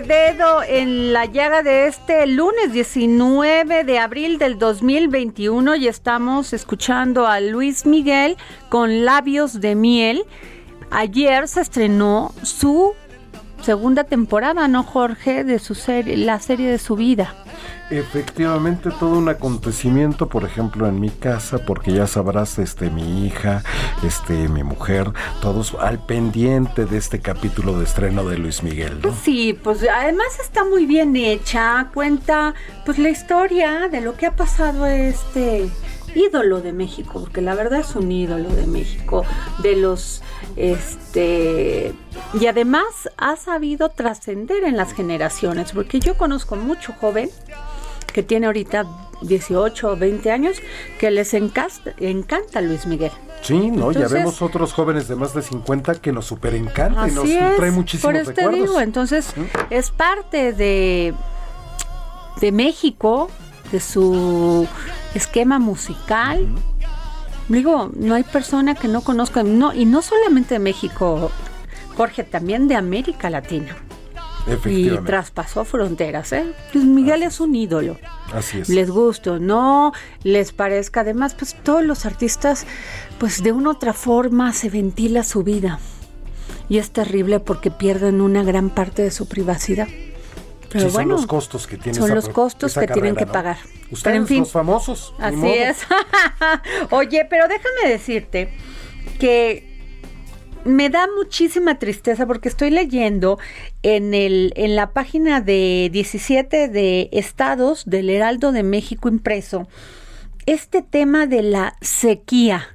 dedo en la llaga de este lunes 19 de abril del 2021 y estamos escuchando a Luis Miguel con labios de miel. Ayer se estrenó su segunda temporada, ¿no, Jorge? De su serie, la serie de su vida. Efectivamente, todo un acontecimiento, por ejemplo, en mi casa, porque ya sabrás, este, mi hija, este, mi mujer, todos al pendiente de este capítulo de estreno de Luis Miguel, sí, pues además está muy bien hecha, cuenta pues la historia de lo que ha pasado este ídolo de México, porque la verdad es un ídolo de México, de los este y además ha sabido trascender en las generaciones, porque yo conozco mucho joven que tiene ahorita 18 o 20 años que les encanta, encanta Luis Miguel. Sí, ¿no? ya vemos otros jóvenes de más de 50 que nos super encanta y nos es, trae muchísimos por eso te recuerdos. digo, entonces es parte de, de México, de su esquema musical. Digo, no hay persona que no conozca, no, y no solamente de México, Jorge, también de América Latina. Y traspasó fronteras, ¿eh? Luis Miguel es un ídolo. Así es. Les guste o no, les parezca. Además, pues todos los artistas, pues de una u otra forma se ventila su vida. Y es terrible porque pierden una gran parte de su privacidad. Pero Sí, bueno, son los costos que tiene son esa los costos que tienen que ¿no? pagar. Ustedes, Pero en fin, los famosos. Así es. Oye, pero déjame decirte que me da muchísima tristeza porque estoy leyendo en el en la página de 17 de estados del Heraldo de México impreso este tema de la sequía.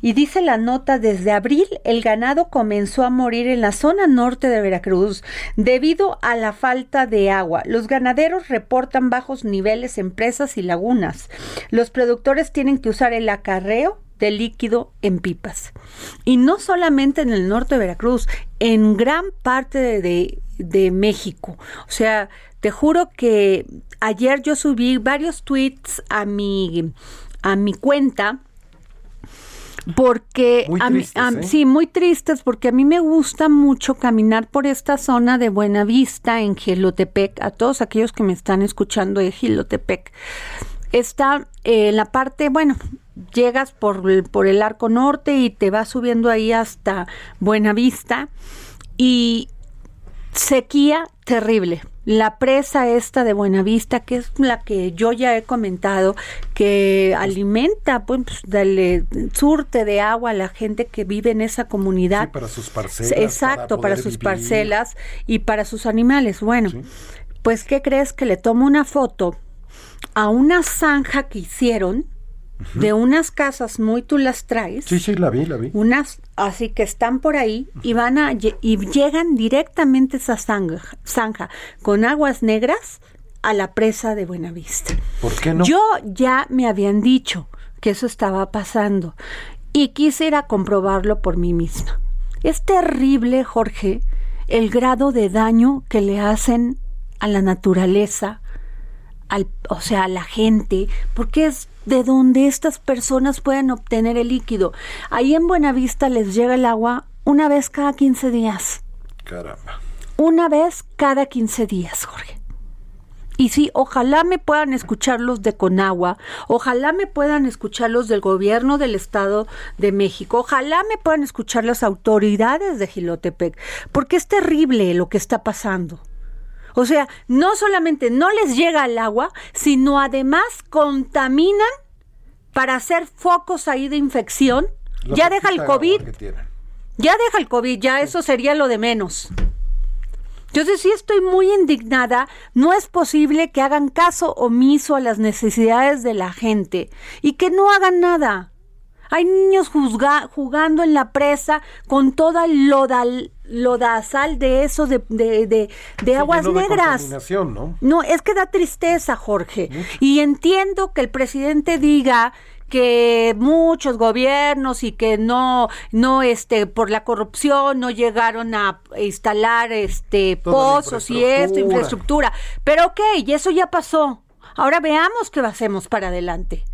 Y dice la nota, desde abril el ganado comenzó a morir en la zona norte de Veracruz debido a la falta de agua. Los ganaderos reportan bajos niveles en presas y lagunas. Los productores tienen que usar el acarreo de líquido en pipas. Y no solamente en el norte de Veracruz, en gran parte de, de- de México. O sea, te juro que ayer yo subí varios tweets a mi, a mi cuenta porque Muy a mí- tristes, a- ¿eh? sí, muy tristes porque a mí me gusta mucho caminar por esta zona de Buenavista en Gilotepec, a todos aquellos que me están escuchando de Gilotepec. está eh, en la parte, bueno, llegas por el, por el arco norte y te vas subiendo ahí hasta Buenavista y sequía terrible. La presa esta de Buenavista, que es la que yo ya he comentado, que alimenta, pues, dale, surte de agua a la gente que vive en esa comunidad. Sí, para sus parcelas. Exacto, para, sus vivir. parcelas y para sus animales. Bueno, Sí. pues ¿qué crees? Que le tomo una foto a una zanja que hicieron de unas casas muy tú las traes. Sí, sí, la vi, la vi. Unas así que están por ahí y van a y llegan directamente a esa zanja, zanja con aguas negras a la presa de Buenavista. ¿Por qué no? Yo ya me habían dicho que eso estaba pasando y quise ir a comprobarlo por mí misma. Es terrible, Jorge, el grado de daño que le hacen a la naturaleza, al, o sea, a la gente, porque es de donde estas personas pueden obtener el líquido. Ahí en Buenavista les llega el agua una vez cada 15 días. Caramba. Una vez cada 15 días, Jorge. Y sí, ojalá me puedan escuchar los de Conagua, ojalá me puedan escuchar los del gobierno del Estado de México, ojalá me puedan escuchar las autoridades de Gilotepec, porque es terrible lo que está pasando. O sea, no solamente no les llega el agua, sino además contaminan para hacer focos ahí de infección. La ya deja el COVID, ya deja el COVID, ya eso sería lo de menos. Entonces sí estoy muy indignada. No es posible que hagan caso omiso a las necesidades de la gente y que no hagan nada. Hay niños juzga- jugando en la presa con toda lodal, lodazal de eso, de, de, de- aguas negras. ¿no? No, es que da tristeza, Jorge. Y entiendo que el presidente diga que muchos gobiernos y que no no este por la corrupción no llegaron a instalar este Toda pozos y esto infraestructura pero ok y eso ya pasó ahora veamos qué hacemos para adelante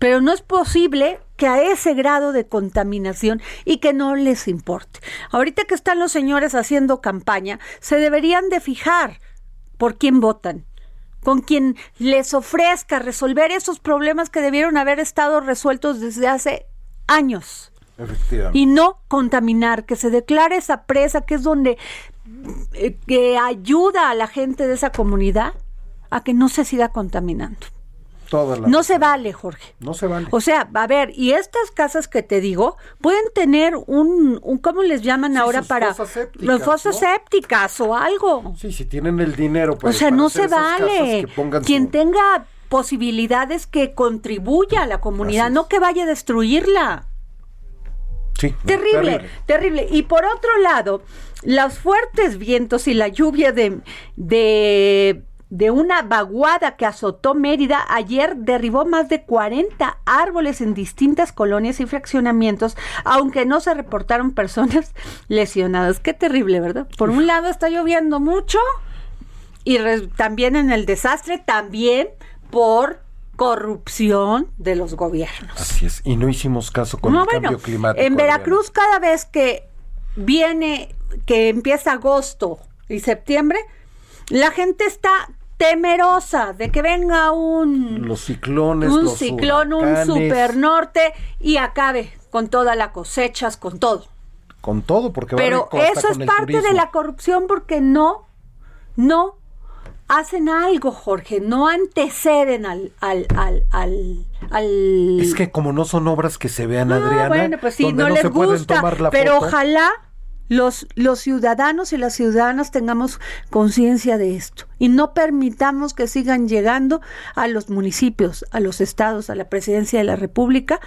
pero no es posible que a ese grado de contaminación y que no les importe. Ahorita que están los señores haciendo campaña, se deberían de fijar por quién votan, con quien les ofrezca resolver esos problemas que debieron haber estado resueltos desde hace años Efectivamente. y no contaminar, que se declare esa presa que es donde eh, que ayuda a la gente de esa comunidad a que no se siga contaminando. Todas las- No se vale, Jorge. No se vale. O sea, a ver, y estas casas que te digo pueden tener un, un ¿cómo les llaman Sí, ahora para fosas sépticas, los fosas ¿no? sépticas o algo? Sí, si tienen el dinero o pues, sea, para no hacer se vale. Quien su- tenga posibilidades que contribuya a la comunidad, no que vaya a destruirla. Sí, no, Terrible, terrible, Y por otro lado, los fuertes vientos y la lluvia de, de, de una vaguada que azotó Mérida ayer derribó más de 40 árboles en distintas colonias y fraccionamientos, aunque no se reportaron personas lesionadas. Qué terrible, ¿verdad? Por un lado está lloviendo mucho y también en el desastre, también por corrupción de los gobiernos. Así es. Y no hicimos caso con No, el bueno, cambio climático. en. Veracruz cada vez que viene, que empieza agosto y septiembre, la gente está temerosa de que venga un, Los ciclones, un los ciclón, un huracanes, super norte y acabe con todas las cosechas, con todo. Con todo, porque va Pero de costa eso es parte de la corrupción porque no, no hacen algo, Jorge, no anteceden al, al, al, al, al- Es que como no son obras que se vean, Ah, Adriana, bueno, pues sí, donde no, no, les se pueden gusta, tomar la pero foto. ojalá los, los ciudadanos y las ciudadanas tengamos conciencia de esto y no permitamos que sigan llegando a los municipios, a los estados, a la presidencia de la República,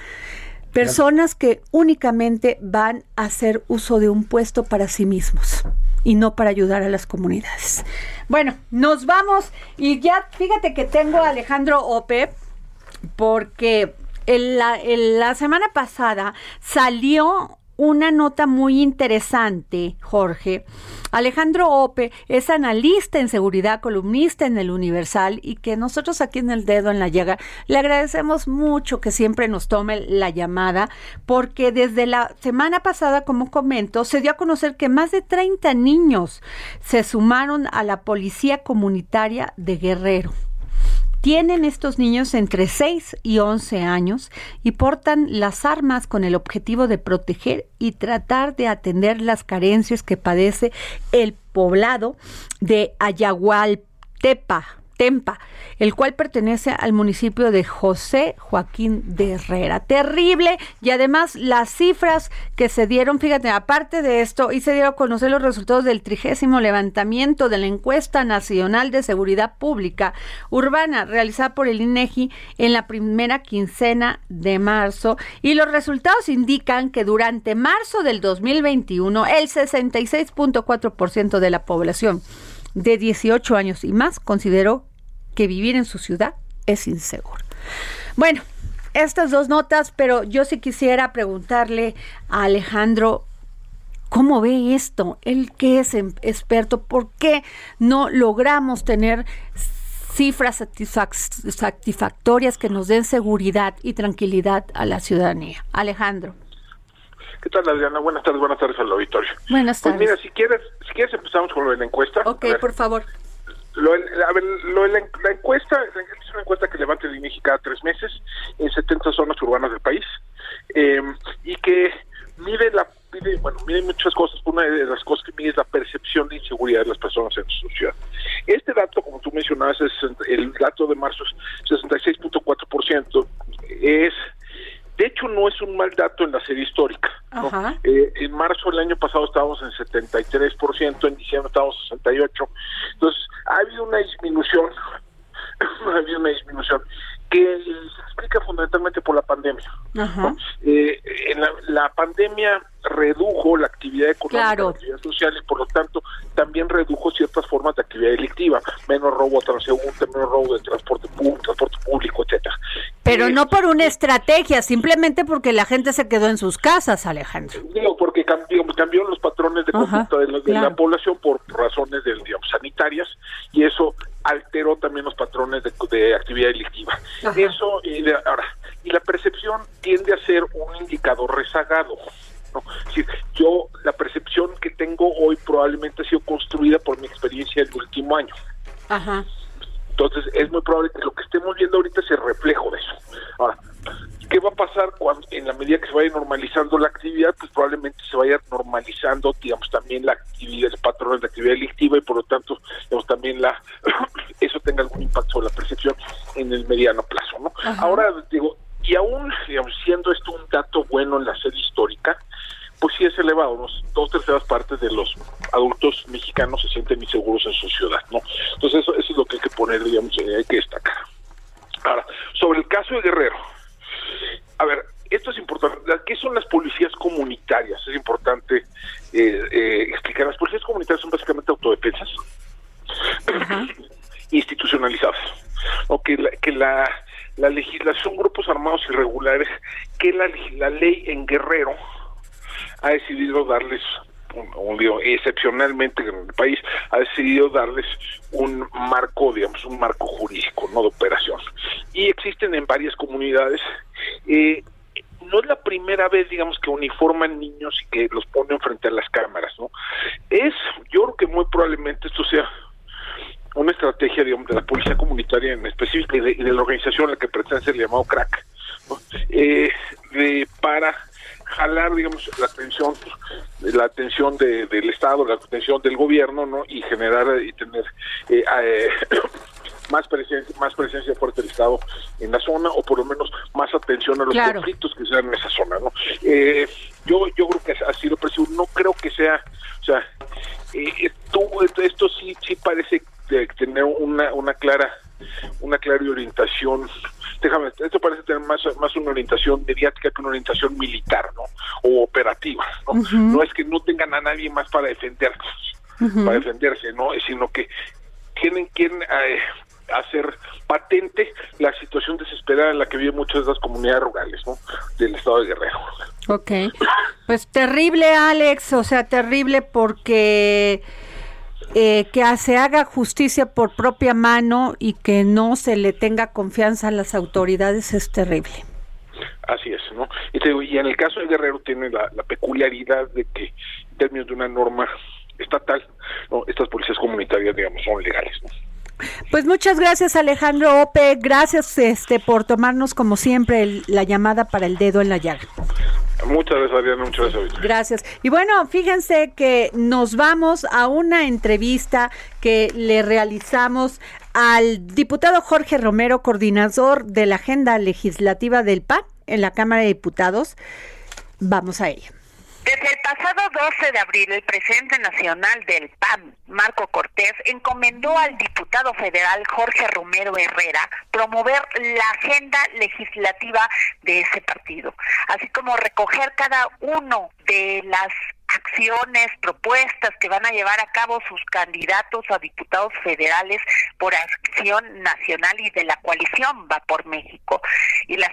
personas que únicamente van a hacer uso de un puesto para sí mismos y no para ayudar a las comunidades. Bueno, nos vamos y ya fíjate que tengo a Alejandro Ope porque en la, en la semana pasada salió una nota muy interesante, Jorge. Alejandro Ope es analista en seguridad, columnista en el Universal y que nosotros aquí en el dedo en la llaga le agradecemos mucho que siempre nos tome la llamada porque desde la semana pasada, como comento, se dio a conocer que más de 30 niños se sumaron a la policía comunitaria de Guerrero Tienen estos niños entre 6 y 11 años y portan las armas con el objetivo de proteger y tratar de atender las carencias que padece el poblado de Ayagualtepa Tempa, el cual pertenece al municipio de José Joaquín de Herrera. Terrible y además las cifras que se dieron, fíjate, aparte de esto, y se dieron a conocer los resultados del trigésimo levantamiento de la encuesta nacional de seguridad pública urbana realizada por el INEGI en la primera quincena de marzo y los resultados indican que durante marzo del 2021 el 66.4% de la población de 18 años y más consideró que vivir en su ciudad es inseguro. Bueno, estas dos notas, pero yo sí quisiera preguntarle a Alejandro ¿Cómo ve esto? Él que es em, experto, ¿por qué no logramos tener cifras satisfactorias que nos den seguridad y tranquilidad a la ciudadanía? Alejandro. ¿Qué tal, Adriana? Buenas tardes, buenas tardes al auditorio. Buenas tardes. Pues mira, si quieres, si quieres empezamos con lo de la encuesta. Ok, por favor. Lo, a ver, lo, la, la, encuesta es una encuesta que levanta el INEGI cada tres meses en 70 zonas urbanas del país eh, y que mide la mide, bueno mide muchas cosas una de las cosas que mide es la percepción de inseguridad de las personas en su ciudad este dato como tú mencionabas es el dato de marzo es 66.4 es de hecho, no es un mal dato en la serie histórica. Eh, en marzo del año pasado estábamos en 73%, en diciembre estábamos en 68%. Entonces, ha habido una disminución, ha habido una disminución que se explica fundamentalmente por la pandemia. Eh, en la, pandemia redujo la actividad económica, la actividad social y por lo tanto también redujo ciertas formas de actividad delictiva, menos robo transeúnte, menos robo de transporte público, transporte público, etcétera. Pero no por una estrategia, simplemente porque la gente se quedó en sus casas, Alejandro. Digo, porque cambió, cambiaron los patrones de conducta de, la, población por razones de, digamos, sanitarias y eso alteró también los patrones de, actividad delictiva. Eso, y ahora, y la percepción tiende a ser un indicador rezagado. ¿no? yo, la percepción que tengo hoy probablemente ha sido construida por mi experiencia del último año. Ajá. Entonces, es muy probable que lo que estemos viendo ahorita es el reflejo de eso. Ahora, ¿qué va a pasar cuando, en la medida que se vaya normalizando la actividad? Pues probablemente se vaya normalizando, digamos, también la actividad, el patrón de actividad delictiva y por lo tanto, digamos, también la eso tenga algún impacto sobre la percepción en el mediano plazo, ¿no? Ahora, digo, y aún, digamos, siendo esto un dato bueno en la serie histórica, pues sí es elevado, ¿no? dos terceras partes de los adultos mexicanos se sienten inseguros en su ciudad, ¿no? Entonces eso, eso es lo que hay que poner, digamos, eh, hay que destacar. Ahora, sobre el caso de Guerrero, a ver, esto es importante. ¿Qué son las policías comunitarias? Es importante eh, eh, explicar. Las policías comunitarias son básicamente autodefensas institucionalizadas. O que la, que la, la legislación, grupos armados irregulares, que la, la ley en Guerrero ha decidido darles un, excepcionalmente en el país ha decidido darles un marco, digamos, un marco jurídico, no de operación. Y existen en varias comunidades. Eh, no es la primera vez, digamos, que uniforman niños y que los ponen frente a las cámaras, ¿no? Es, yo creo que muy probablemente esto sea una estrategia, digamos, de la policía comunitaria en específico y de, la organización a la que pretende ser llamado crack, eh, de, para jalar, digamos, la atención, la atención de, del Estado, la atención del gobierno, ¿no? Y generar y tener eh, eh, más presencia, más presencia fuerte del Estado en la zona, o por lo menos más atención a los conflictos que se dan en esa zona, ¿no? Eh, yo, yo creo que ha sido preciso, no creo que sea, o sea, esto sí, sí parece tener una, una clara, una clara orientación déjame, esto parece tener más, más una orientación mediática que una orientación militar, ¿no? O operativa, ¿no? No es que no tengan a nadie más para defenderse, para defenderse, ¿no? Sino que tienen que eh, hacer patente la situación desesperada en la que viven muchas de las comunidades rurales, ¿no? Del estado de Guerrero. Ok. Pues terrible, Alex, o sea, terrible porque eh, que se haga justicia por propia mano y que no se le tenga confianza a las autoridades es terrible. Así es, ¿no? Y, en el caso de Guerrero tiene la, peculiaridad de que en términos de una norma estatal, estas policías comunitarias, digamos, son legales, ¿no? Pues muchas gracias Alejandro Ope, gracias este por tomarnos como siempre la llamada para el dedo en la llaga. Muchas gracias, Adriana. Muchas gracias. Gracias. Y bueno, fíjense que nos vamos a una entrevista que le realizamos al diputado Jorge Romero, coordinador de la agenda legislativa del PAN en la Cámara de Diputados. Vamos a ello. Desde el pasado 12 de abril, el presidente nacional del PAN, Marco Cortés, encomendó al diputado federal Jorge Romero Herrera promover la agenda legislativa de ese partido, así como recoger cada uno de las acciones, propuestas que van a llevar a cabo sus candidatos a diputados federales por acción nacional y de la coalición Va por México. Y las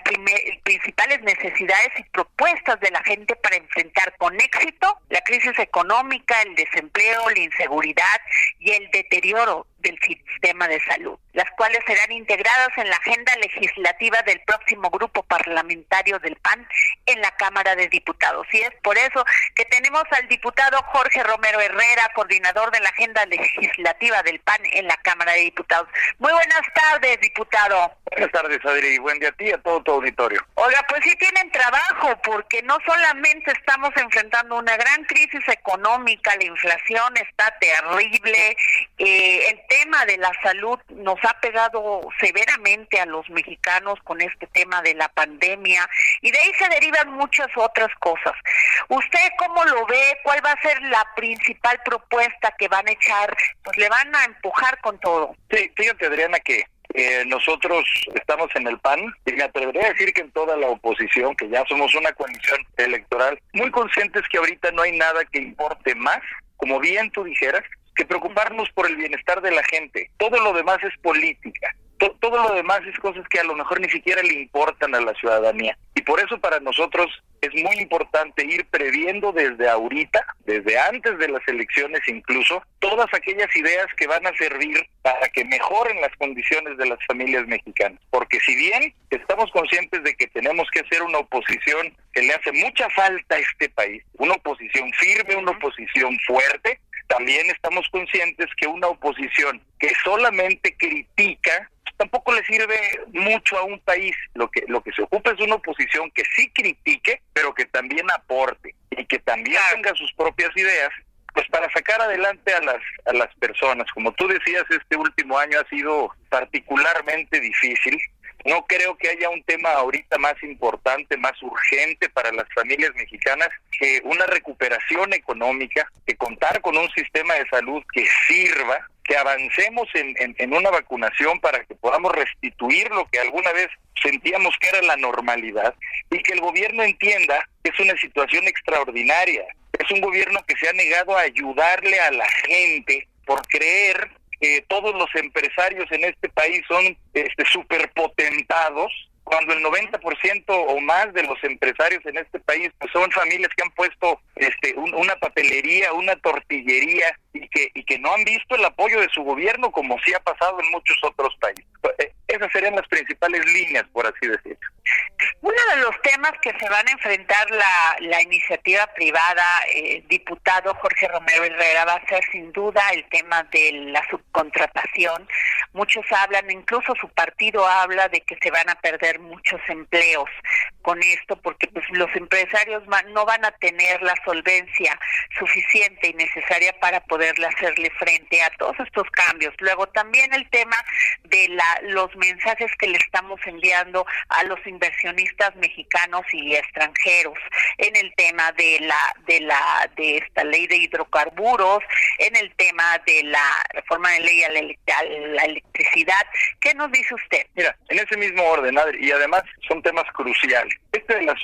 principales necesidades y propuestas de la gente para enfrentar con éxito la crisis económica, el desempleo, la inseguridad y el deterioro del sistema de salud, las cuales serán integradas en la agenda legislativa del próximo grupo parlamentario del PAN en la Cámara de Diputados. Y es por eso que tenemos al diputado Jorge Romero Herrera, coordinador de la agenda legislativa del PAN en la Cámara de Diputados. Muy buenas tardes, diputado. Buenas tardes, Adri. Buen día a ti y a todo tu auditorio. Oiga, pues sí tienen trabajo, porque no solamente estamos enfrentando una gran crisis económica, la inflación está terrible, eh, el tema de la salud nos ha pegado severamente a los mexicanos con este tema de la pandemia y de ahí se derivan muchas otras cosas. ¿Usted cómo lo ve? ¿Cuál va a ser la principal propuesta que van a echar? Pues le van a empujar con todo. Sí, fíjate Adriana que eh, nosotros estamos en el PAN y me atrevería a decir que en toda la oposición, que ya somos una coalición electoral, muy conscientes que ahorita no hay nada que importe más, como bien tú dijeras, que preocuparnos por el bienestar de la gente. Todo lo demás es política. todo lo demás es cosas que a lo mejor ni siquiera le importan a la ciudadanía. Y por eso para nosotros es muy importante ir previendo desde ahorita, desde antes de las elecciones incluso, todas aquellas ideas que van a servir para que mejoren las condiciones de las familias mexicanas. Porque si bien estamos conscientes de que tenemos que hacer una oposición que le hace mucha falta a este país, una oposición firme, una oposición fuerte, también estamos conscientes que una oposición que solamente critica tampoco le sirve mucho a un país. Lo que lo que se ocupa es una oposición que sí critique, pero que también aporte y que también tenga sus propias ideas, pues para sacar adelante a las a las personas. Como tú decías, este último año ha sido particularmente difícil no creo que haya un tema ahorita más importante, más urgente para las familias mexicanas que una recuperación económica, que contar con un sistema de salud que sirva, que avancemos en, una vacunación para que podamos restituir lo que alguna vez sentíamos que era la normalidad y que el gobierno entienda que es una situación extraordinaria. Es un gobierno que se ha negado a ayudarle a la gente por creer que todos los empresarios en este país son este, superpotentados, cuando el 90% o más de los empresarios en este país pues, son familias que han puesto este, una papelería, una tortillería y que, y que no han visto el apoyo de su gobierno como sí ha pasado en muchos otros países. Eh, esas serían las principales líneas, por así decirlo. Uno de los temas que se van a enfrentar la, la iniciativa privada, eh, diputado Jorge Romero Herrera, va a ser sin duda el tema de la subcontratación. Muchos hablan, incluso su partido habla de que se van a perder muchos empleos con esto, porque pues los empresarios no van a tener la solvencia suficiente y necesaria para poderle hacerle frente a todos estos cambios. Luego también el tema de la, los mensajes que le estamos enviando a los inversionistas mexicanos y extranjeros en el tema de la de la de esta ley de hidrocarburos, en el tema de la reforma de ley a la, electricidad. ¿Qué nos dice usted? Mira, en ese mismo orden, Adri, y además son temas cruciales. Este de la,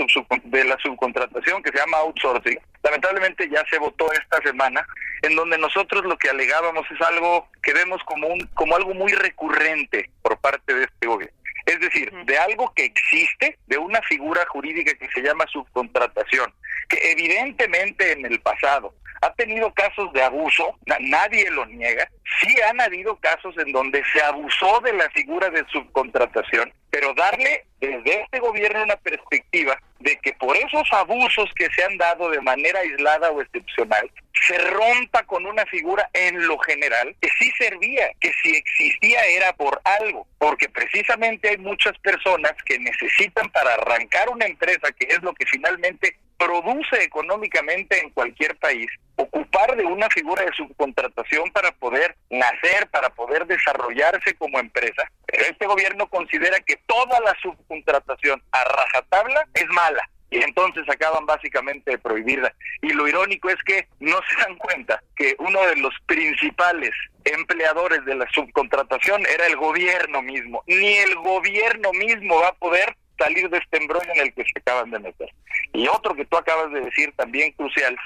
de la subcontratación que se llama outsourcing, lamentablemente ya se votó esta semana, en donde nosotros lo que alegábamos es algo que vemos como un como algo muy recurrente por parte de este gobierno. Es decir, de algo que existe, de una figura jurídica que se llama subcontratación, que evidentemente en el pasado ha tenido casos de abuso, nadie lo niega, sí han habido casos en donde se abusó de la figura de subcontratación, pero darle desde este gobierno una perspectiva de que por esos abusos que se han dado de manera aislada o excepcional, se rompa con una figura en lo general que sí servía, que si existía era por algo, porque precisamente hay muchas personas que necesitan para arrancar una empresa, que es lo que finalmente produce económicamente en cualquier país, ocupar de una figura de subcontratación para poder nacer, para poder desarrollarse como empresa. Pero este gobierno considera que toda la subcontratación a rajatabla es mala y entonces acaban básicamente de prohibirla. Y lo irónico es que no se dan cuenta que uno de los principales empleadores de la subcontratación era el gobierno mismo. Ni el gobierno mismo va a poder salir de este embrollo en el que se acaban de meter. Y otro que tú acabas de decir también crucial,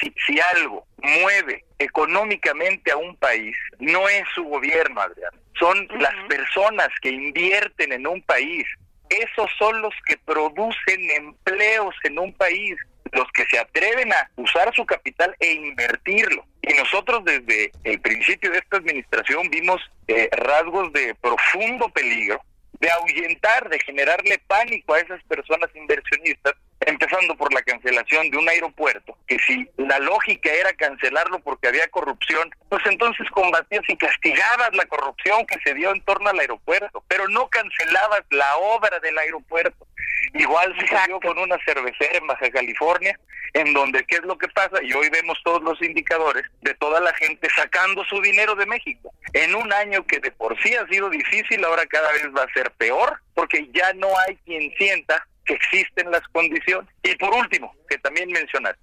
si, si algo mueve económicamente a un país, no es su gobierno, Adrián, son las personas que invierten en un país. Esos son los que producen empleos en un país, los que se atreven a usar su capital e invertirlo. Y nosotros desde el principio de esta administración vimos eh, rasgos de profundo peligro de ahuyentar, de generarle pánico a esas personas inversionistas, empezando por la cancelación de un aeropuerto, que si la lógica era cancelarlo porque había corrupción, pues entonces combatías y castigabas la corrupción que se dio en torno al aeropuerto, pero no cancelabas la obra del aeropuerto. Igual se dio con una cervecera en Baja California, en donde qué es lo que pasa, y hoy vemos todos los indicadores de toda la gente sacando su dinero de México. En un año que de por sí ha sido difícil, ahora cada vez va a ser peor, porque ya no hay quien sienta que existen las condiciones. Y por último, que también mencionar,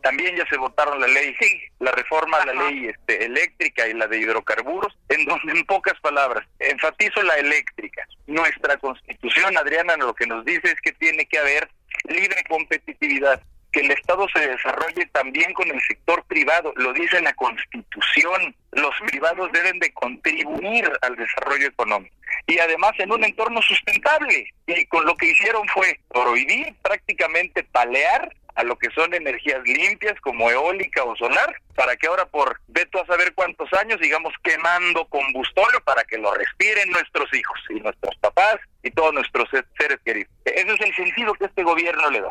también ya se votaron la ley, la reforma a la ley este, eléctrica y la de hidrocarburos, en donde en pocas palabras, enfatizo la eléctrica. Nuestra constitución, Adriana, lo que nos dice es que tiene que haber libre competitividad, que el Estado se desarrolle también con el sector privado, lo dice la Constitución, los privados deben de contribuir al desarrollo económico y además en un entorno sustentable. Y con lo que hicieron fue prohibir prácticamente palear a lo que son energías limpias como eólica o solar, para que ahora por veto a saber cuántos años sigamos quemando combustorio para que lo respiren nuestros hijos y nuestros papás y todos nuestros seres queridos. Ese es el sentido que este gobierno le da.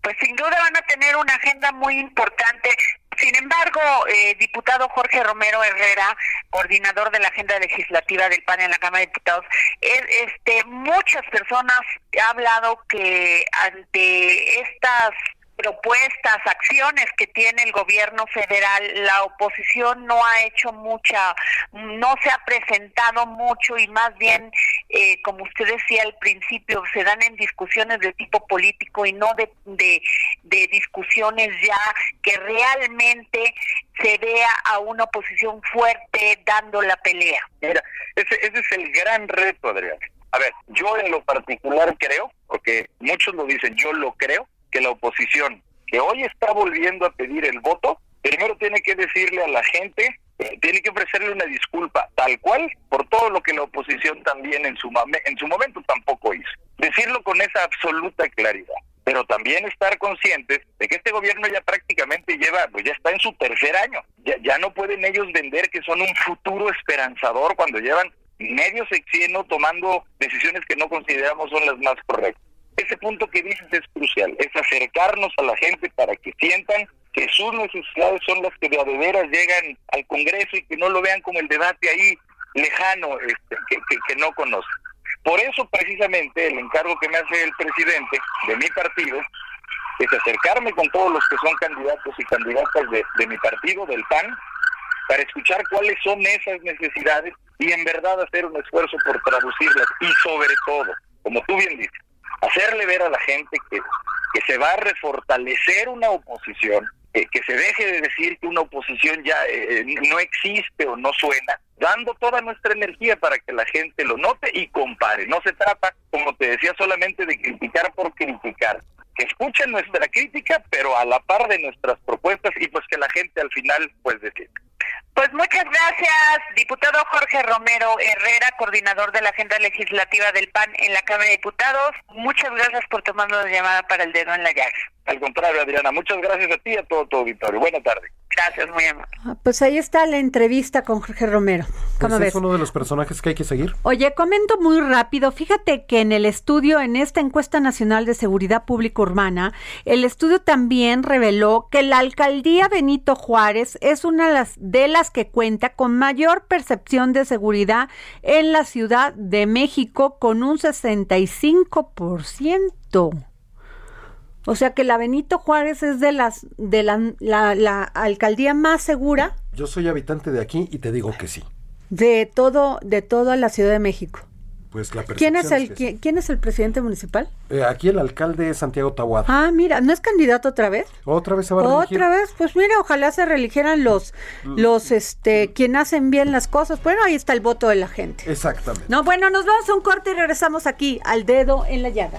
Pues sin duda van a tener una agenda muy importante. Sin embargo, eh, diputado Jorge Romero Herrera, coordinador de la agenda legislativa del PAN en la Cámara de Diputados, este, muchas personas han hablado que ante estas propuestas, acciones que tiene el gobierno federal, la oposición no ha hecho mucha, no se ha presentado mucho y más bien, eh, como usted decía al principio, se dan en discusiones de tipo político y no de, de, discusiones ya que realmente se vea a una oposición fuerte dando la pelea. Mira, ese, ese es el gran reto, Adrián. A ver, yo en lo particular creo, porque muchos lo dicen, yo lo creo, que la oposición, que hoy está volviendo a pedir el voto, primero tiene que decirle a la gente, eh, tiene que ofrecerle una disculpa tal cual por todo lo que la oposición también en su, en su momento tampoco hizo. Decirlo con esa absoluta claridad pero también estar conscientes de que este gobierno ya prácticamente lleva, pues ya está en su tercer año. Ya, ya no pueden ellos vender que son un futuro esperanzador cuando llevan medio sexenio tomando decisiones que no consideramos son las más correctas. Ese punto que dices es crucial, es acercarnos a la gente para que sientan que sus necesidades son las que de a veras llegan al Congreso y que no lo vean como el debate ahí lejano este, que, no conocen. Por eso precisamente el encargo que me hace el presidente de mi partido es acercarme con todos los que son candidatos y candidatas de, de mi partido, del PAN, para escuchar cuáles son esas necesidades y en verdad hacer un esfuerzo por traducirlas y sobre todo, como tú bien dices, hacerle ver a la gente que, que se va a refortalecer una oposición, que se deje de decir que una oposición ya eh, no existe o no suena, dando toda nuestra energía para que la gente lo note y compare. No se trata, como te decía, solamente de criticar por criticar. Que escuchen nuestra crítica, pero a la par de nuestras propuestas y pues que la gente al final pues decida. Pues muchas gracias, diputado Jorge Romero Herrera, coordinador de la Agenda Legislativa del PAN en la Cámara de Diputados. Muchas gracias por tomarnos la llamada para el dedo en la llaga. Al contrario, Adriana, muchas gracias a ti y a todo tu auditorio. Buena tarde. Gracias, muy amable. Ah, Pues ahí está la entrevista con Jorge Romero. ¿Cómo Pues ves? es uno de los personajes que hay que seguir. Oye, comento muy rápido. Fíjate que en el estudio, en esta encuesta nacional de seguridad pública urbana, el estudio también reveló que la alcaldía Benito Juárez es una de las, de las que cuenta con mayor percepción de seguridad en la Ciudad de México, con un 65%. O sea que la Benito Juárez es de las de la, la- la alcaldía más segura Yo soy habitante de aquí y te digo que sí. de todo de toda la Ciudad de México. Pues la ¿Quién es el que quién, sí. quién es el presidente municipal? Eh, aquí el alcalde es Santiago Tahuada. Ah, mira, ¿no es candidato otra vez? Otra vez se va a reelegir. Otra vez, pues mira, ojalá se reeligieran los los este quien hacen bien las cosas. Bueno, ahí está el voto de la gente. Exactamente. No, bueno, nos vamos a un corte y regresamos aquí al dedo en la llaga.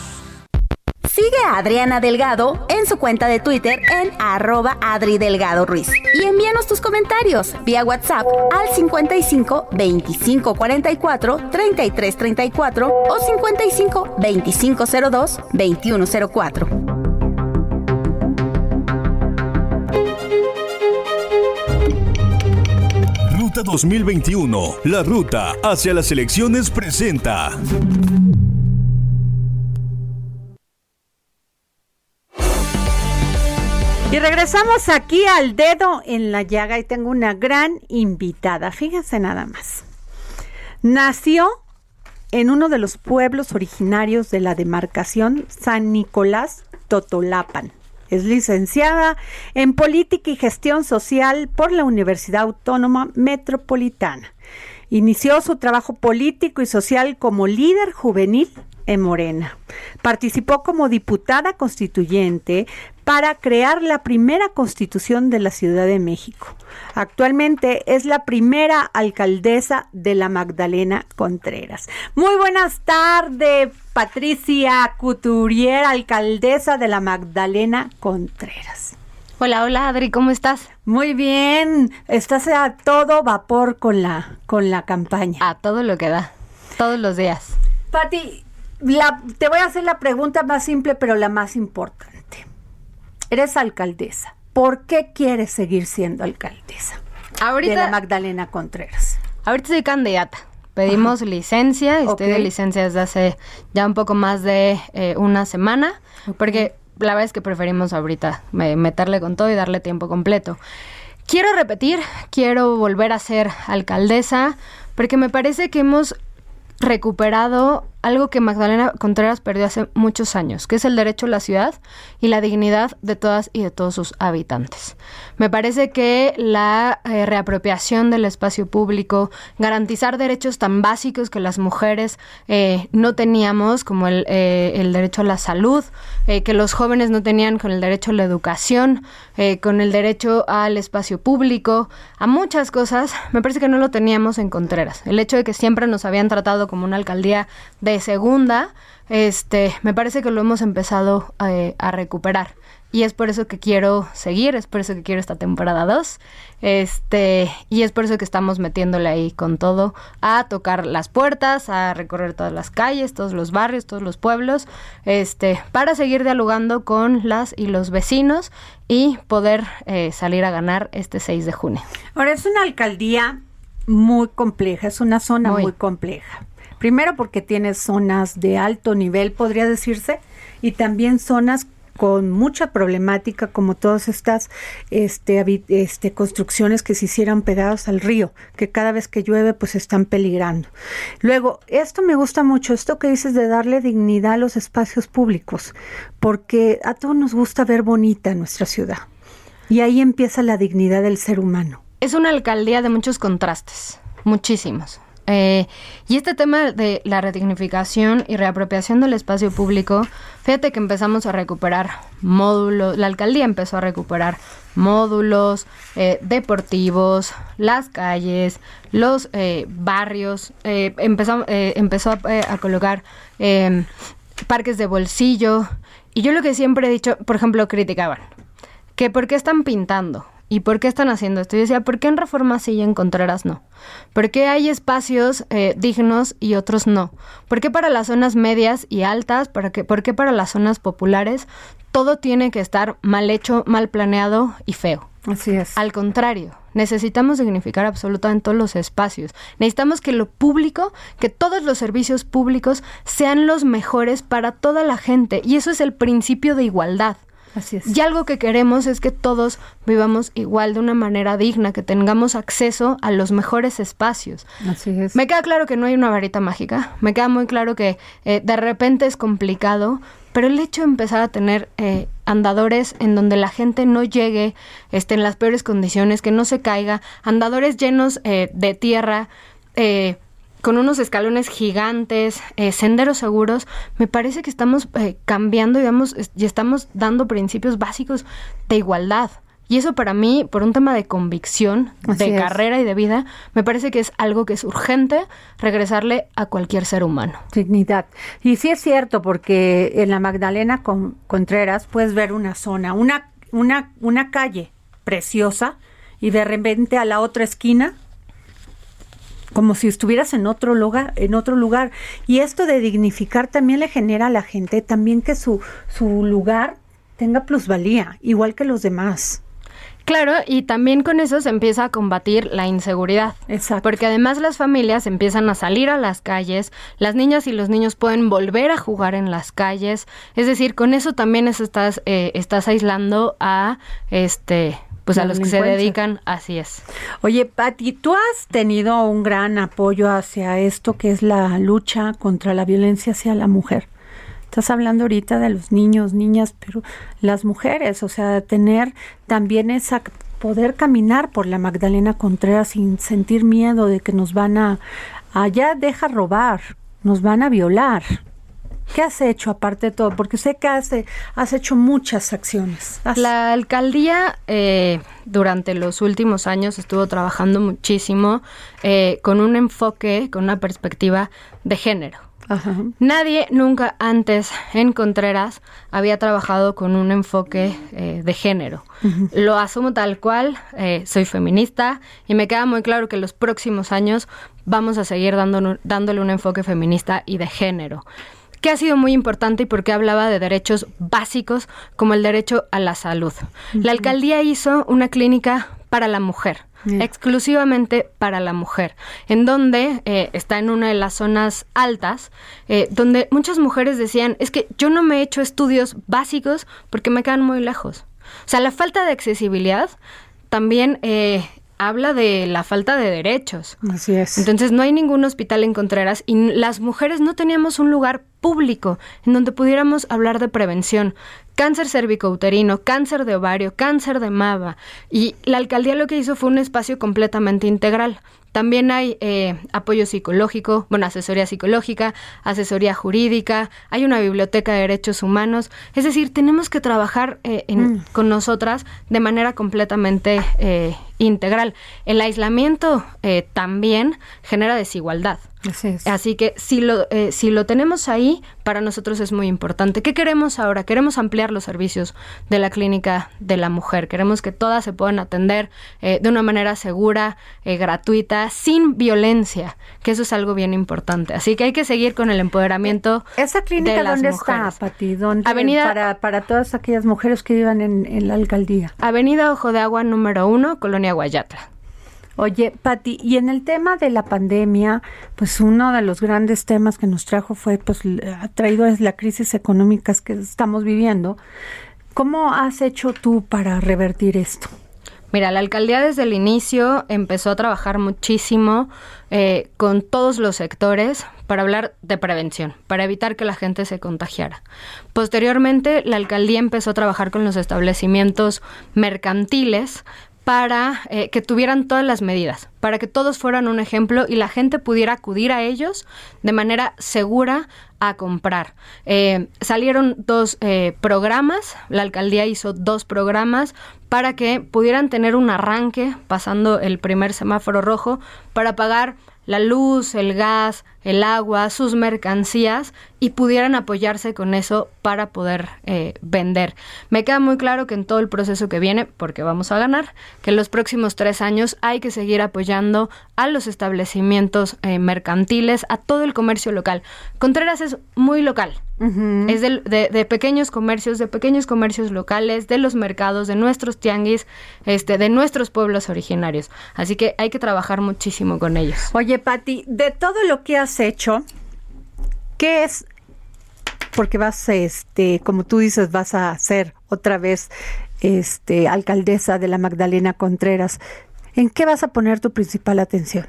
Sigue a Adriana Delgado en su cuenta de Twitter en arroba Adri Delgado Ruiz. Y envíanos tus comentarios vía WhatsApp al 55 25 44 33 34 o 55 25 02 21 04. Ruta 2021, la ruta hacia las elecciones presenta. Y regresamos aquí al dedo en la llaga y tengo una gran invitada. Fíjense nada más. Nació en uno de los pueblos originarios de la demarcación San Nicolás Totolapan. Es licenciada en Política y Gestión Social por la Universidad Autónoma Metropolitana. Inició su trabajo político y social como líder juvenil en Morena. Participó como diputada constituyente para crear la primera constitución de la Ciudad de México. Actualmente es la primera alcaldesa de la Magdalena Contreras. Muy buenas tardes, Patricia Couturier, alcaldesa de la Magdalena Contreras. Hola, hola Adri, ¿cómo estás? Muy bien, estás a todo vapor con la con la campaña. A todo lo que da, todos los días. Pati, la- te voy a hacer la pregunta más simple, pero la más importante. Eres alcaldesa. ¿Por qué quieres seguir siendo alcaldesa de la Ahorita, Magdalena Contreras? ahorita soy candidata. Pedimos licencia, estoy de licencia desde hace ya un poco más de eh, una semana, porque la verdad es que preferimos ahorita me- meterle con todo y darle tiempo completo. Quiero repetir, quiero volver a ser alcaldesa, porque me parece que hemos recuperado algo que Magdalena Contreras perdió hace muchos años, que es el derecho a la ciudad y la dignidad de todas y de todos sus habitantes. Me parece que la eh, reapropiación del espacio público, garantizar derechos tan básicos que las mujeres eh, no teníamos, como el, eh, el derecho a la salud, eh, que los jóvenes no tenían con el derecho a la educación, con el derecho al espacio público, a muchas cosas, me parece que no lo teníamos en Contreras. El hecho de que siempre nos habían tratado como una alcaldía de segunda, este, me parece que lo hemos empezado eh, a recuperar. Y es por eso que quiero seguir, es por eso que quiero esta temporada 2. Este, y es por eso que estamos metiéndole ahí con todo a tocar las puertas, a recorrer todas las calles, todos los barrios, todos los pueblos, este, para seguir dialogando con las y los vecinos y poder eh, salir a ganar este 6 de junio. Ahora es una alcaldía muy compleja, es una zona muy, Muy. compleja. Primero porque tiene zonas de alto nivel, podría decirse, y también zonas con mucha problemática como todas estas este, este, construcciones que se hicieran pegadas al río, que cada vez que llueve pues están peligrando. Luego, esto me gusta mucho, esto que dices de darle dignidad a los espacios públicos, porque a todos nos gusta ver bonita nuestra ciudad. Y ahí empieza la dignidad del ser humano. Es una alcaldía de muchos contrastes, muchísimos. Eh, y este tema de la redignificación y reapropiación del espacio público, fíjate que empezamos a recuperar módulos, la alcaldía empezó a recuperar módulos eh, deportivos, las calles, los eh, barrios, eh, empezó, eh, empezó a, eh, a colocar eh, parques de bolsillo. Y yo lo que siempre he dicho, por ejemplo, criticaban que por qué están pintando y por qué están haciendo esto. Yo decía, ¿por qué en Reforma sí y en Contreras no? ¿Por qué hay espacios eh, dignos y otros no? ¿Por qué para las zonas medias y altas? ¿Para qué, ¿Por qué para las zonas populares todo tiene que estar mal hecho, mal planeado y feo? Así es. Al contrario, necesitamos dignificar absolutamente todos los espacios. Necesitamos que lo público, que todos los servicios públicos sean los mejores para toda la gente. Y eso es el principio de igualdad. Así es. Y algo que queremos es que todos vivamos igual de una manera digna, que tengamos acceso a los mejores espacios. Así es. Me queda claro que no hay una varita mágica, me queda muy claro que eh, de repente es complicado, pero el hecho de empezar a tener eh, andadores en donde la gente no llegue este, en las peores condiciones, que no se caiga, andadores llenos eh, de tierra, eh, con unos escalones gigantes, eh, senderos seguros, me parece que estamos eh, cambiando, digamos, y estamos dando principios básicos de igualdad. Y eso para mí, por un tema de convicción, Así de es. carrera y de vida, me parece que es algo que es urgente regresarle a cualquier ser humano. Dignidad. Y sí es cierto, porque en la Magdalena Con- Contreras puedes ver una zona, una, una, una calle preciosa, y de repente a la otra esquina, como si estuvieras en otro lugar, en otro lugar. Y esto de dignificar también le genera a la gente también que su, su lugar tenga plusvalía, igual que los demás. Claro, y también con eso se empieza a combatir la inseguridad. Exacto. Porque además las familias empiezan a salir a las calles, las niñas y los niños pueden volver a jugar en las calles. Es decir, con eso también es- estás, eh, estás aislando a este pues a los que se dedican, así es. Oye, Pati, tú has tenido un gran apoyo hacia esto que es la lucha contra la violencia hacia la mujer. Estás hablando ahorita de los niños, niñas, pero las mujeres, o sea, tener también esa poder caminar por la Magdalena Contreras sin sentir miedo de que nos van a allá deja robar, nos van a violar. ¿Qué has hecho aparte de todo? Porque sé que has, has hecho muchas acciones. Has- La alcaldía eh, durante los últimos años estuvo trabajando muchísimo eh, con un enfoque, con una perspectiva de género. Ajá. Nadie nunca antes en Contreras había trabajado con un enfoque eh, de género. Lo asumo tal cual, eh, soy feminista y me queda muy claro que los próximos años vamos a seguir dando- dándole un enfoque feminista y de género que ha sido muy importante y porque hablaba de derechos básicos como el derecho a la salud. La alcaldía hizo una clínica para la mujer, exclusivamente para la mujer, en donde eh, está en una de las zonas altas, eh, donde muchas mujeres decían, es que yo no me he hecho estudios básicos porque me quedan muy lejos. O sea, la falta de accesibilidad también eh, habla de la falta de derechos. Así es. Entonces no hay ningún hospital en Contreras y las mujeres no teníamos un lugar público en donde pudiéramos hablar de prevención. Cáncer cervicouterino, cáncer de ovario, cáncer de mama. Y la alcaldía lo que hizo fue un espacio completamente integral. También hay eh, apoyo psicológico, bueno, asesoría psicológica, asesoría jurídica, hay una biblioteca de derechos humanos. Es decir, tenemos que trabajar eh, en- con nosotras de manera completamente eh, integral. El aislamiento eh, también genera desigualdad. Así es. Así que si lo, eh, si lo tenemos ahí, para nosotros es muy importante. ¿Qué queremos ahora? Queremos ampliar los servicios de la clínica de la mujer. Queremos que todas se puedan atender eh, de una manera segura, eh, gratuita, sin violencia, que eso es algo bien importante. Así que hay que seguir con el empoderamiento. ¿Esa clínica de las dónde mujeres. está, Pati? ¿Dónde, Avenida- para, para todas aquellas mujeres que vivan en, en la alcaldía. Avenida Ojo de Agua número uno, Colonia Guayatla. Oye, Patti, y en el tema de la pandemia, pues uno de los grandes temas que nos trajo fue, pues, ha traído es la crisis económica que estamos viviendo. ¿Cómo has hecho tú para revertir esto? Mira, la alcaldía desde el inicio empezó a trabajar muchísimo eh, con todos los sectores para hablar de prevención, para evitar que la gente se contagiara. Posteriormente, la alcaldía empezó a trabajar con los establecimientos mercantiles para eh, que tuvieran todas las medidas, para que todos fueran un ejemplo y la gente pudiera acudir a ellos de manera segura a comprar. Eh, salieron dos eh, programas, la alcaldía hizo dos programas para que pudieran tener un arranque pasando el primer semáforo rojo para pagar la luz, el gas, el agua, sus mercancías y pudieran apoyarse con eso para poder eh, vender. Me queda muy claro que en todo el proceso que viene, porque vamos a ganar, que en los próximos tres años hay que seguir apoyando a los establecimientos eh, mercantiles, a todo el comercio local. Contreras es muy local. Es de pequeños comercios, de pequeños comercios locales, de los mercados, de nuestros tianguis, este, de nuestros pueblos originarios. Así que hay que trabajar muchísimo con ellos. Oye, Patti, de todo lo que has hecho, ¿qué es? Porque vas, este, como tú dices, vas a ser otra vez, este, alcaldesa de la Magdalena Contreras. ¿En qué vas a poner tu principal atención?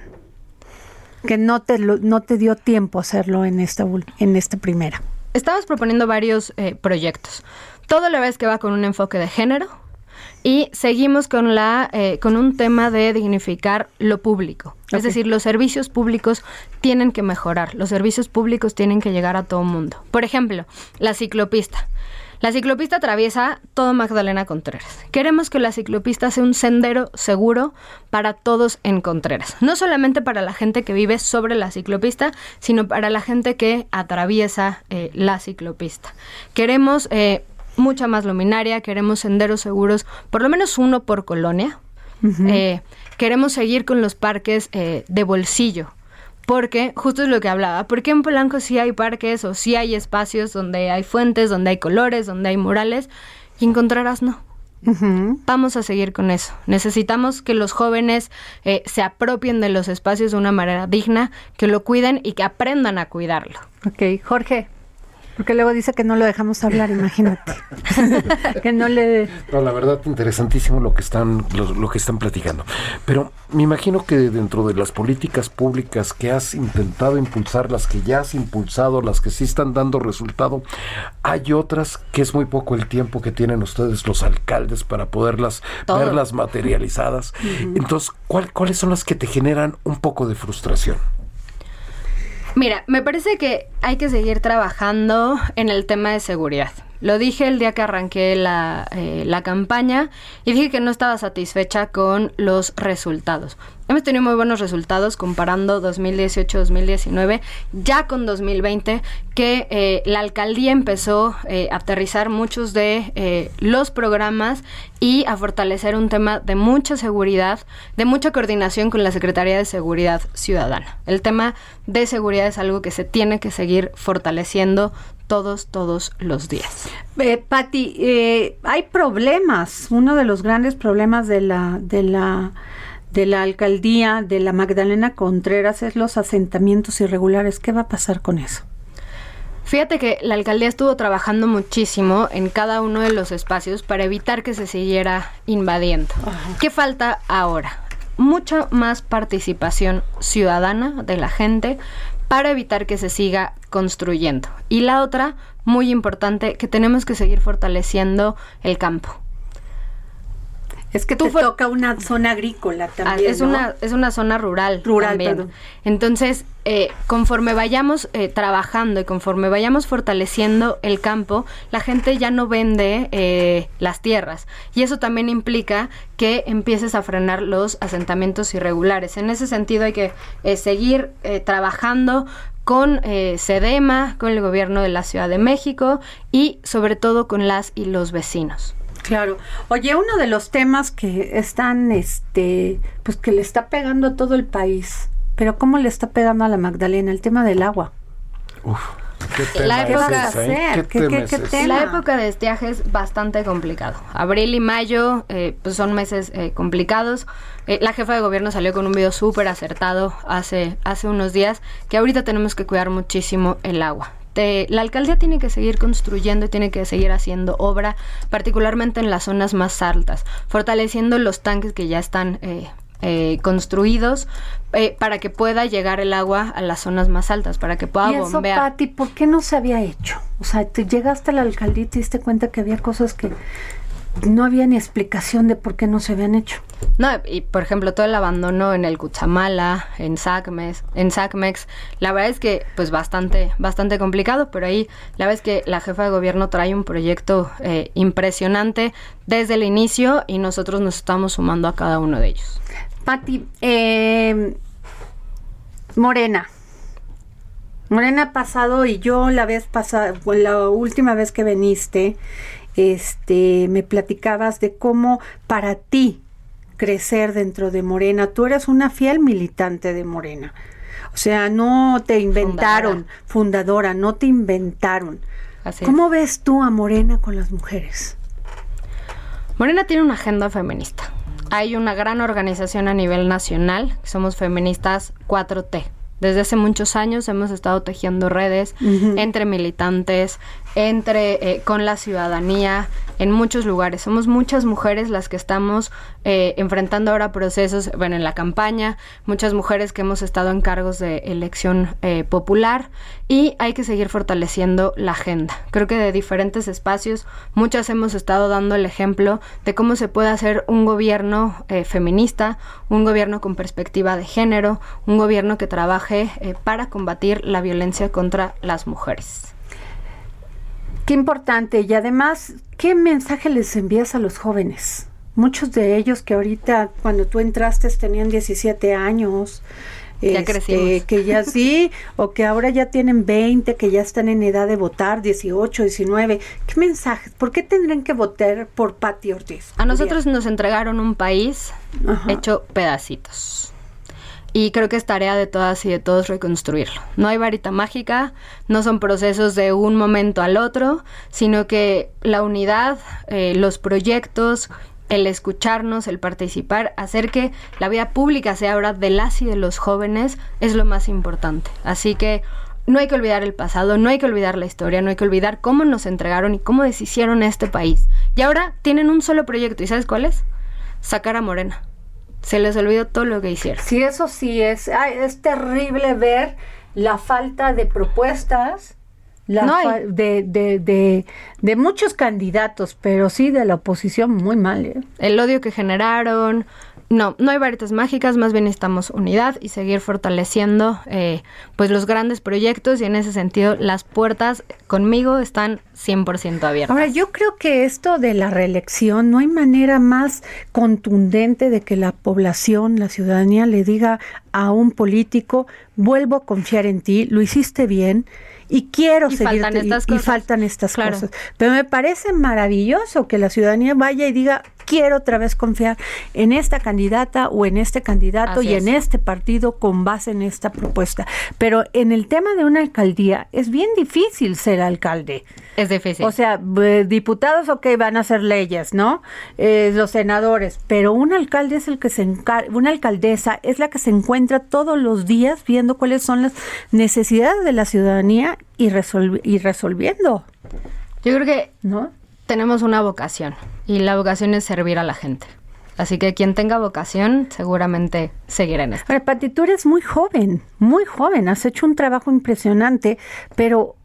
Que no te no te dio tiempo hacerlo en esta en esta primera. Estamos proponiendo varios eh, proyectos. Todo la vez que va con un enfoque de género y seguimos con la eh, con un tema de dignificar lo público. Es decir, los servicios públicos tienen que mejorar. Los servicios públicos tienen que llegar a todo mundo. Por ejemplo, la ciclopista. La ciclopista atraviesa todo Magdalena Contreras. Queremos que la ciclopista sea un sendero seguro para todos en Contreras. No solamente para la gente que vive sobre la ciclopista, sino para la gente que atraviesa eh, la ciclopista. Queremos eh, mucha más luminaria, queremos senderos seguros, por lo menos uno por colonia. Eh, queremos seguir con los parques eh, de bolsillo. Porque justo es lo que hablaba, porque en Polanco sí hay parques o sí hay espacios donde hay fuentes, donde hay colores, donde hay murales, y en Contreras no. Vamos a seguir con eso. Necesitamos que los jóvenes eh, se apropien de los espacios de una manera digna, que lo cuiden y que aprendan a cuidarlo. Ok, Jorge, porque luego dice que no lo dejamos hablar, imagínate. que no le... No, la verdad, interesantísimo lo que están, lo, lo que están platicando. Pero me imagino que dentro de las políticas públicas que has intentado impulsar, las que ya has impulsado, las que sí están dando resultado, hay otras que es muy poco el tiempo que tienen ustedes los alcaldes para poderlas Todo. verlas materializadas. Entonces, ¿cuál- ¿cuáles son las que te generan un poco de frustración? Mira, me parece que hay que seguir trabajando en el tema de seguridad. Lo dije el día que arranqué la, eh, la campaña y dije que no estaba satisfecha con los resultados. Hemos tenido muy buenos resultados comparando 2018-2019, ya con 2020, que eh, la alcaldía empezó eh, a aterrizar muchos de los programas y a fortalecer un tema de mucha seguridad, de mucha coordinación con la Secretaría de Seguridad Ciudadana. El tema de seguridad es algo que se tiene que seguir fortaleciendo todos, todos los días. Eh, Patti, eh, hay problemas. Uno de los grandes problemas de la, de la de la alcaldía de la Magdalena Contreras es los asentamientos irregulares. ¿Qué va a pasar con eso? Fíjate que la alcaldía estuvo trabajando muchísimo en cada uno de los espacios para evitar que se siguiera invadiendo. ¿Qué falta ahora? Mucha más participación ciudadana de la gente para evitar que se siga construyendo. Y la otra, muy importante, que tenemos que seguir fortaleciendo el campo. Es que Tú te toca una zona agrícola Ah, también. es, ¿no? una, es una zona rural. Rural, también. perdón. Entonces, eh, conforme vayamos eh, trabajando y conforme vayamos fortaleciendo el campo, la gente ya no vende eh, las tierras. Y eso también implica que empieces a frenar los asentamientos irregulares. En ese sentido hay que eh, seguir eh, trabajando con eh, Sedema, con el gobierno de la Ciudad de México y sobre todo con las y los vecinos. Claro. Oye, uno de los temas que están, este, pues que le está pegando a todo el país, pero ¿cómo le está pegando a la Magdalena? El tema del agua. Uf, ¿Qué La tema época- es ese, eh? ¿Qué- qué- tema es qué ese? tema? La época de estiaje es bastante complicado. Abril y mayo eh, pues son meses eh, complicados. Eh, la jefa de gobierno salió con un video súper acertado hace, hace unos días que ahorita tenemos que cuidar muchísimo el agua. Te- la alcaldía tiene que seguir construyendo y tiene que seguir haciendo obra, particularmente en las zonas más altas, fortaleciendo los tanques que ya están eh, eh, construidos eh, para que pueda llegar el agua a las zonas más altas, para que pueda y eso, bombear. Pati, ¿por qué no se había hecho? O sea, te llegaste a la alcaldía y te diste cuenta que había cosas que no había ni explicación de por qué no se habían hecho. No, y por ejemplo, todo el abandono en el Cuchamala, en Sacmex, en Sacmex, la verdad es que pues bastante, bastante complicado, pero ahí la verdad es que la jefa de gobierno trae un proyecto eh, impresionante desde el inicio y nosotros nos estamos sumando a cada uno de ellos. Pati, eh, Morena. Morena ha pasado y yo la vez pasada, la última vez que viniste, este, me platicabas de cómo para ti crecer dentro de Morena, tú eras una fiel militante de Morena. O sea, no te inventaron, fundadora, no te inventaron. Así ¿Cómo ves tú a Morena con las mujeres? Morena tiene una agenda feminista. Hay una gran organización a nivel nacional, somos feministas 4T. Desde hace muchos años hemos estado tejiendo redes entre militantes, entre eh, con la ciudadanía, en muchos lugares. Somos muchas mujeres las que estamos eh, enfrentando ahora procesos, bueno, en la campaña, muchas mujeres que hemos estado en cargos de elección eh, popular y hay que seguir fortaleciendo la agenda. Creo que de diferentes espacios, muchas hemos estado dando el ejemplo de cómo se puede hacer un gobierno eh, feminista, un gobierno con perspectiva de género, un gobierno que trabaje eh, para combatir la violencia contra las mujeres. Qué importante y además, ¿qué mensaje les envías a los jóvenes? Muchos de ellos que ahorita cuando tú entraste tenían 17 años. Ya este, crecimos. que ya sí, o que ahora ya tienen 20, que ya están en edad de votar, 18, 19. ¿Qué mensaje? ¿Por qué tendrían que votar por Patti Ortiz? A nosotros nos entregaron un país Ajá. hecho pedacitos. Y creo que es tarea de todas y de todos reconstruirlo. No hay varita mágica, no son procesos de un momento al otro, sino que la unidad, eh, los proyectos, el escucharnos, el participar, hacer que la vida pública sea ahora de las y de los jóvenes es lo más importante. Así que no hay que olvidar el pasado, no hay que olvidar la historia, no hay que olvidar cómo nos entregaron y cómo deshicieron este país. Y ahora tienen un solo proyecto, ¿y sabes cuál es? Sacar a Morena. Se les olvidó todo lo que hicieron. Sí, eso sí, es, ay, es terrible ver la falta de propuestas la No hay. de, de, de, de muchos candidatos, pero sí de la oposición muy mal. ¿eh? El odio que generaron. No, no hay varitas mágicas, más bien necesitamos unidad y seguir fortaleciendo eh, pues los grandes proyectos y en ese sentido las puertas conmigo están 100% abiertas. Ahora, yo creo que esto de la reelección, no hay manera más contundente de que la población, la ciudadanía le diga a un político, vuelvo a confiar en ti, lo hiciste bien y quiero Y seguir faltan y, cosas. faltan estas Claro. cosas. Pero me parece maravilloso que la ciudadanía vaya y diga, quiero otra vez confiar en esta candidata o en este candidato Así y es. en este partido con base en esta propuesta. Pero en el tema de una alcaldía es bien difícil ser alcalde. Es difícil. O sea, b- diputados, ok, van a hacer leyes, ¿no? Eh, los senadores, pero un alcalde es el que se encarga, una alcaldesa es la que se encuentra todos los días viendo cuáles son las necesidades de la ciudadanía y, resolvi- y resolviendo, Yo creo que ¿no? Tenemos una vocación y la vocación es servir a la gente. Así que quien tenga vocación seguramente seguirá en esto. Pati, tú eres muy joven, muy joven, has hecho un trabajo impresionante, pero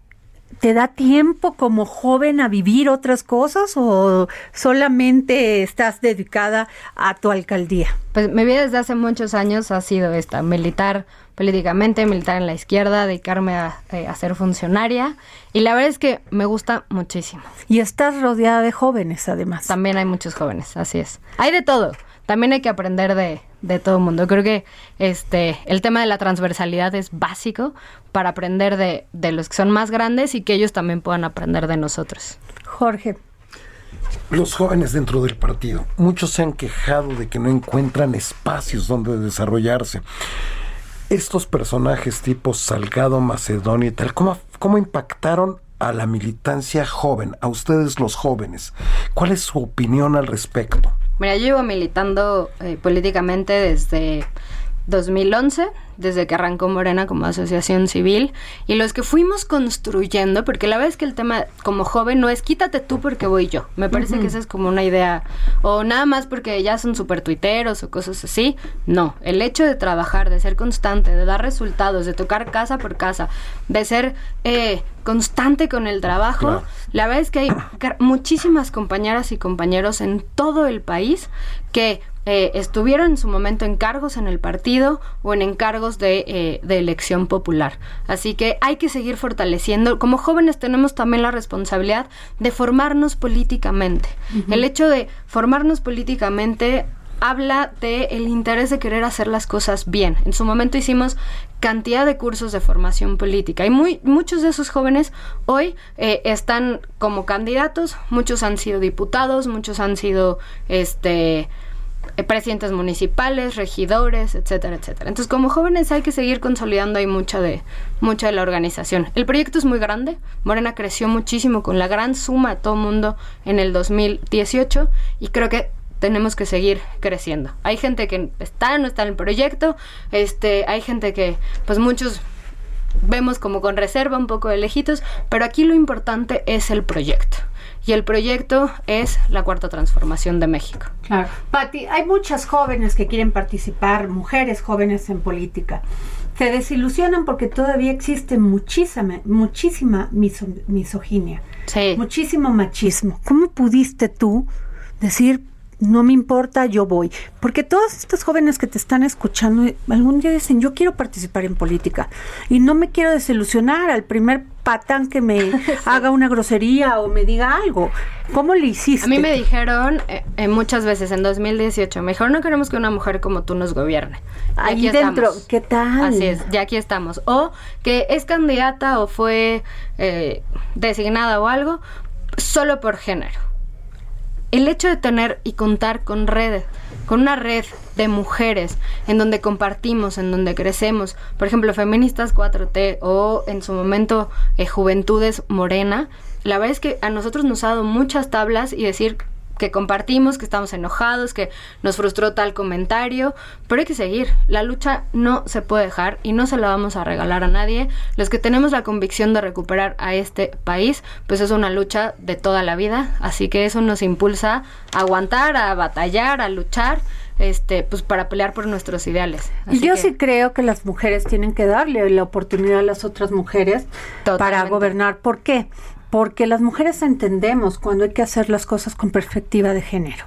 ¿te da tiempo como joven a vivir otras cosas o solamente estás dedicada a tu alcaldía? Pues mi vida desde hace muchos años ha sido esta, militar políticamente, militar en la izquierda, dedicarme a, eh, a ser funcionaria y la verdad es que me gusta muchísimo. Y estás rodeada de jóvenes, además. También hay muchos jóvenes, así es. Hay de todo. También hay que aprender de, de todo el mundo. Creo que este el tema de la transversalidad es básico para aprender de, de los que son más grandes y que ellos también puedan aprender de nosotros. Jorge. Los jóvenes dentro del partido, muchos se han quejado de que no encuentran espacios donde desarrollarse. Estos personajes tipo Salgado, Macedonio y tal, ¿cómo, cómo impactaron a la militancia joven, a ustedes los jóvenes. ¿Cuál es su opinión al respecto? Mira, yo llevo militando eh, políticamente desde 2011, desde que arrancó Morena como asociación civil, y los que fuimos construyendo, porque la verdad es que el tema como joven no es quítate tú porque voy yo. Me parece que esa es como una idea, o nada más porque ya son súper tuiteros o cosas así. No, el hecho de trabajar, de ser constante, de dar resultados, de tocar casa por casa, de ser eh, constante con el trabajo, Claro. la verdad es que hay muchísimas compañeras y compañeros en todo el país que eh, estuvieron en su momento en cargos en el partido o en encargos de, eh, de elección popular. Así que hay que seguir fortaleciendo. Como jóvenes tenemos también la responsabilidad de formarnos políticamente. El hecho de formarnos políticamente habla de el interés de querer hacer las cosas bien. En su momento hicimos cantidad de cursos de formación política y muy, muchos de esos jóvenes hoy eh, están como candidatos, muchos han sido diputados, muchos han sido este presidentes municipales, regidores, etcétera, etcétera. Entonces, como jóvenes hay que seguir consolidando ahí mucha de mucha de la organización. El proyecto es muy grande. Morena creció muchísimo con la gran suma de todo mundo en el 2018 y creo que tenemos que seguir creciendo. Hay gente que está, no está en el proyecto, este, hay gente que, pues muchos vemos como con reserva, un poco de lejitos, pero aquí lo importante es el proyecto. Y el proyecto es la cuarta transformación de México. Claro. Pati, hay muchas jóvenes que quieren participar, mujeres jóvenes en política. Se desilusionan porque todavía existe muchísima, muchísima miso- misoginia, Sí. muchísimo machismo. ¿Cómo pudiste tú decir, no me importa, yo voy? Porque todas estas jóvenes que te están escuchando algún día dicen, yo quiero participar en política y no me quiero desilusionar al primer patán que me haga una grosería o me diga algo. ¿Cómo le hiciste? A mí me dijeron eh, eh, muchas veces en 2018, mejor no queremos que una mujer como tú nos gobierne. Ahí aquí dentro, estamos. ¿qué tal? Así es, ya aquí estamos. O que es candidata o fue eh, designada o algo solo por género. El hecho de tener y contar con redes, con una red de mujeres en donde compartimos, en donde crecemos, por ejemplo, feministas 4T o en su momento eh, Juventudes Morena, la verdad es que a nosotros nos ha dado muchas tablas y decir que compartimos, que estamos enojados, que nos frustró tal comentario, pero hay que seguir. La lucha no se puede dejar y no se la vamos a regalar a nadie. Los que tenemos la convicción de recuperar a este país, pues es una lucha de toda la vida, así que eso nos impulsa a aguantar, a batallar, a luchar, este, pues para pelear por nuestros ideales. Así yo que- sí creo que las mujeres tienen que darle la oportunidad a las otras mujeres para gobernar. ¿Por qué? Porque las mujeres entendemos cuando hay que hacer las cosas con perspectiva de género.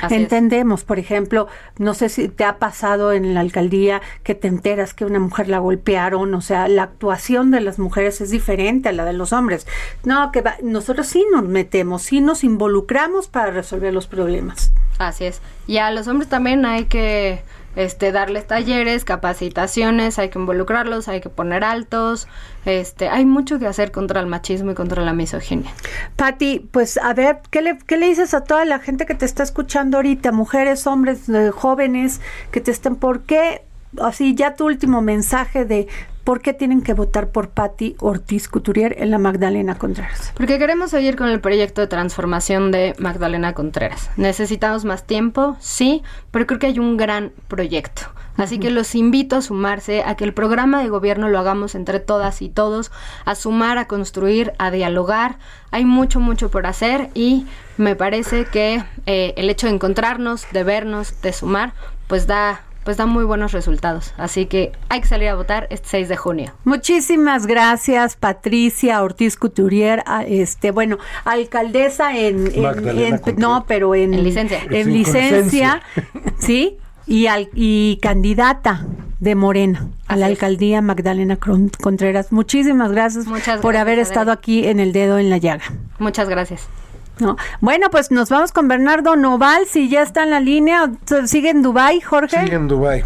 Así es. Entendemos, por ejemplo, no sé si te ha pasado en la alcaldía que te enteras que una mujer la golpearon, o sea, la actuación de las mujeres es diferente a la de los hombres. No, que va- nosotros sí nos metemos, sí nos involucramos para resolver los problemas. Así es. Y a los hombres también hay que este darles talleres, capacitaciones, hay que involucrarlos, hay que poner altos. Este, hay mucho que hacer contra el machismo y contra la misoginia. Patti, pues a ver, ¿qué le, ¿qué le dices a toda la gente que te está escuchando ahorita? Mujeres, hombres, eh, jóvenes que te estén, ¿por qué? Así, ya tu último mensaje de por qué tienen que votar por Patti Ortiz Couturier en la Magdalena Contreras. Porque queremos seguir con el proyecto de transformación de Magdalena Contreras. Necesitamos más tiempo, sí, pero creo que hay un gran proyecto. Así que los invito a sumarse, a que el programa de gobierno lo hagamos entre todas y todos, a sumar, a construir, a dialogar. Hay mucho, mucho por hacer y me parece que eh, el hecho de encontrarnos, de vernos, de sumar, pues da pues da muy buenos resultados. Así que hay que salir a votar este 6 de junio. Muchísimas gracias, Patricia Ortiz Couturier, a- este, bueno, alcaldesa en, no, pero en, En licencia. en licencia, sí, y al, y candidata de Morena a Así la alcaldía Magdalena Contreras. Muchísimas gracias, Muchas por gracias, haber Adela. estado aquí en el dedo en la llaga. Muchas gracias. ¿No? Bueno, pues nos vamos con Bernardo Noval, si ya está en la línea, sigue en Dubai, Jorge. Sigue en Dubái.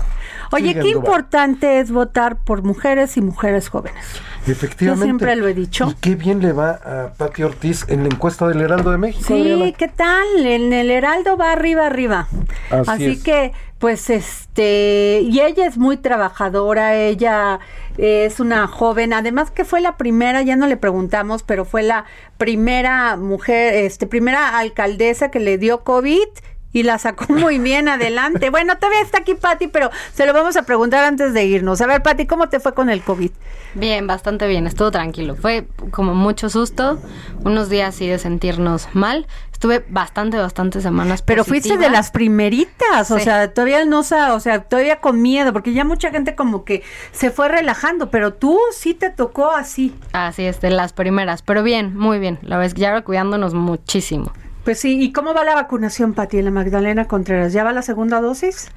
Oye, Sigue qué Dubái. importante es votar por mujeres y mujeres jóvenes. Efectivamente. Yo siempre lo he dicho. Y qué bien le va a Pati Ortiz en la encuesta del Heraldo de México. Sí, Adriana. ¿qué tal? En el Heraldo va arriba, arriba. Así Así, es. que, pues, este, y ella es muy trabajadora, ella es una joven, además que fue la primera, ya no le preguntamos, pero fue la primera mujer, este, primera alcaldesa que le dio COVID y la sacó muy bien adelante. Bueno, todavía está aquí Patti, pero se lo vamos a preguntar antes de irnos. A ver, Patti, ¿cómo te fue con el COVID? Bien, bastante bien, estuvo tranquilo. Fue como mucho susto, unos días sí de sentirnos mal. Estuve bastante, bastante semanas. Pero fuiste de las primeritas, o sea, todavía no, o sea, todavía con miedo, porque ya mucha gente como que se fue relajando, pero tú sí te tocó así. Así es, de las primeras. Pero bien, muy bien. La es que ya cuidándonos muchísimo. Pues sí, ¿y cómo va la vacunación, Pati, en la Magdalena Contreras? ¿Ya va la segunda dosis?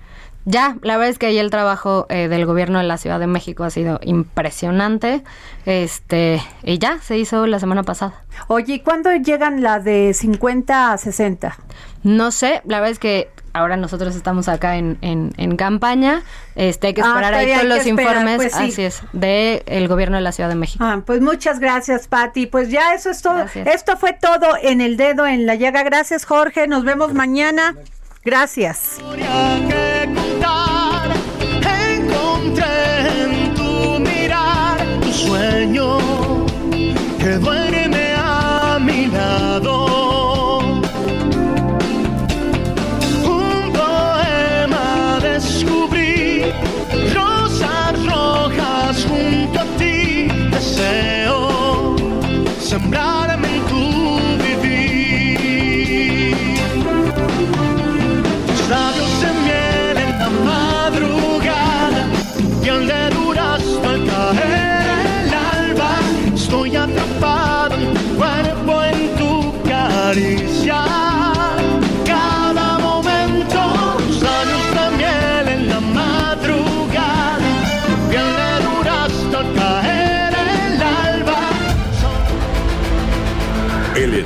Ya, la verdad es que ahí el trabajo eh, del gobierno de la Ciudad de México ha sido impresionante. Este, y ya se hizo la semana pasada. Oye, ¿y cuándo llegan la de 50 a 60? No sé, la verdad es que ahora nosotros estamos acá en, en, en campaña. Este, hay que Ah, esperar ahí todos los esperar, informes. pues sí. Así es, de el gobierno de la Ciudad de México. Ah, pues muchas gracias, Pati. Pues ya eso es todo. Gracias. Esto fue todo en el dedo en la llaga. Gracias, Jorge. Nos vemos mañana. Gracias.